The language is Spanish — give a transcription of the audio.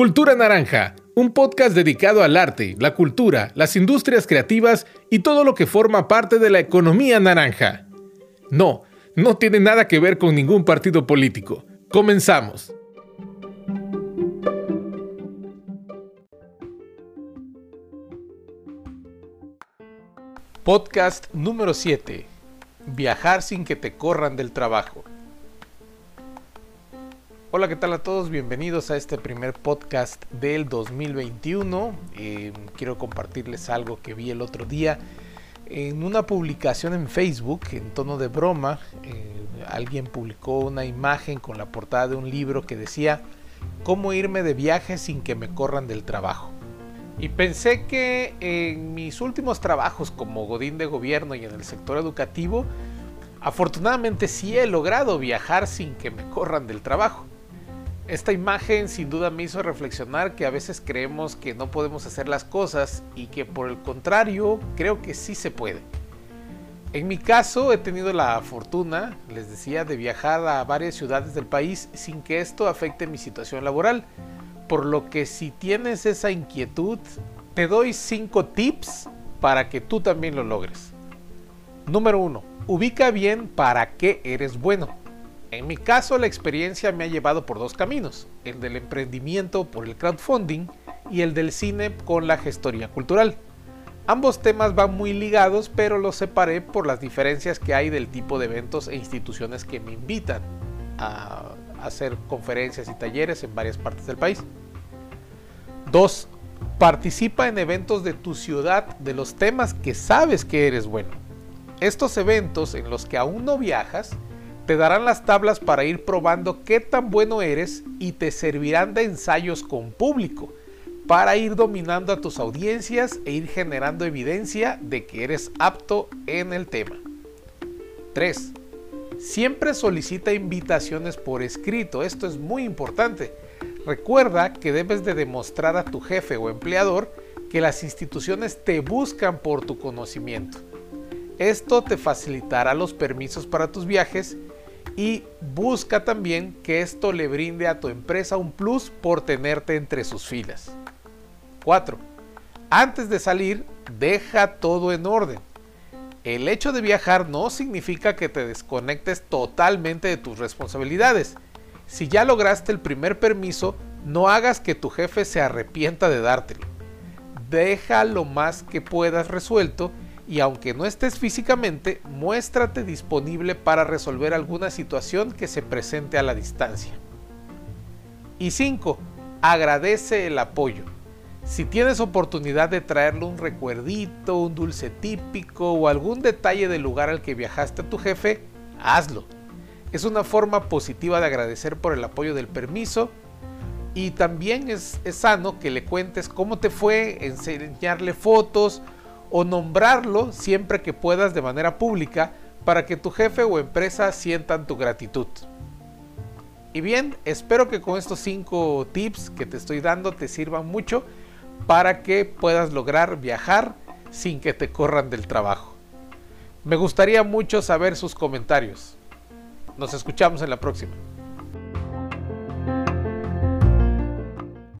Cultura Naranja, un podcast dedicado al arte, la cultura, las industrias creativas y todo lo que forma parte de la economía naranja. No, no tiene nada que ver con ningún partido político. Comenzamos. Podcast número 7. Viajar sin que te corran del trabajo. Hola, ¿qué tal a todos? Bienvenidos a este primer podcast del 2021. Eh, quiero compartirles algo que vi el otro día. En una publicación en Facebook, en tono de broma, eh, alguien publicó una imagen con la portada de un libro que decía ¿Cómo irme de viaje sin que me corran del trabajo? Y pensé que en mis últimos trabajos como Godín de Gobierno y en el sector educativo, afortunadamente sí he logrado viajar sin que me corran del trabajo. Esta imagen sin duda me hizo reflexionar que a veces creemos que no podemos hacer las cosas y que por el contrario creo que sí se puede. En mi caso he tenido la fortuna, les decía, de viajar a varias ciudades del país sin que esto afecte mi situación laboral. Por lo que si tienes esa inquietud, te doy 5 tips para que tú también lo logres. Número 1. Ubica bien para qué eres bueno. En mi caso, la experiencia me ha llevado por dos caminos, el del emprendimiento por el crowdfunding y el del cine con la gestoría cultural. Ambos temas van muy ligados, pero los separé por las diferencias que hay del tipo de eventos e instituciones que me invitan a hacer conferencias y talleres en varias partes del país. 2. Participa en eventos de tu ciudad de los temas que sabes que eres bueno. Estos eventos en los que aún no viajas te darán las tablas para ir probando qué tan bueno eres y te servirán de ensayos con público para ir dominando a tus audiencias e ir generando evidencia de que eres apto en el tema. 3. Siempre solicita invitaciones por escrito, esto es muy importante. Recuerda que debes de demostrar a tu jefe o empleador que las instituciones te buscan por tu conocimiento. Esto te facilitará los permisos para tus viajes y busca también que esto le brinde a tu empresa un plus por tenerte entre sus filas. 4. Antes de salir, deja todo en orden. El hecho de viajar no significa que te desconectes totalmente de tus responsabilidades. Si ya lograste el primer permiso, no hagas que tu jefe se arrepienta de dártelo. Deja lo más que puedas resuelto y aunque no estés físicamente, muéstrate disponible para resolver alguna situación que se presente a la distancia. Y 5. Agradece el apoyo. Si tienes oportunidad de traerle un recuerdito, un dulce típico o algún detalle del lugar al que viajaste a tu jefe, hazlo. Es una forma positiva de agradecer por el apoyo del permiso y también es, es sano que le cuentes cómo te fue, enseñarle fotos o nombrarlo siempre que puedas de manera pública para que tu jefe o empresa sientan tu gratitud. Y bien, espero que con estos 5 tips que te estoy dando te sirvan mucho para que puedas lograr viajar sin que te corran del trabajo. Me gustaría mucho saber sus comentarios. Nos escuchamos en la próxima.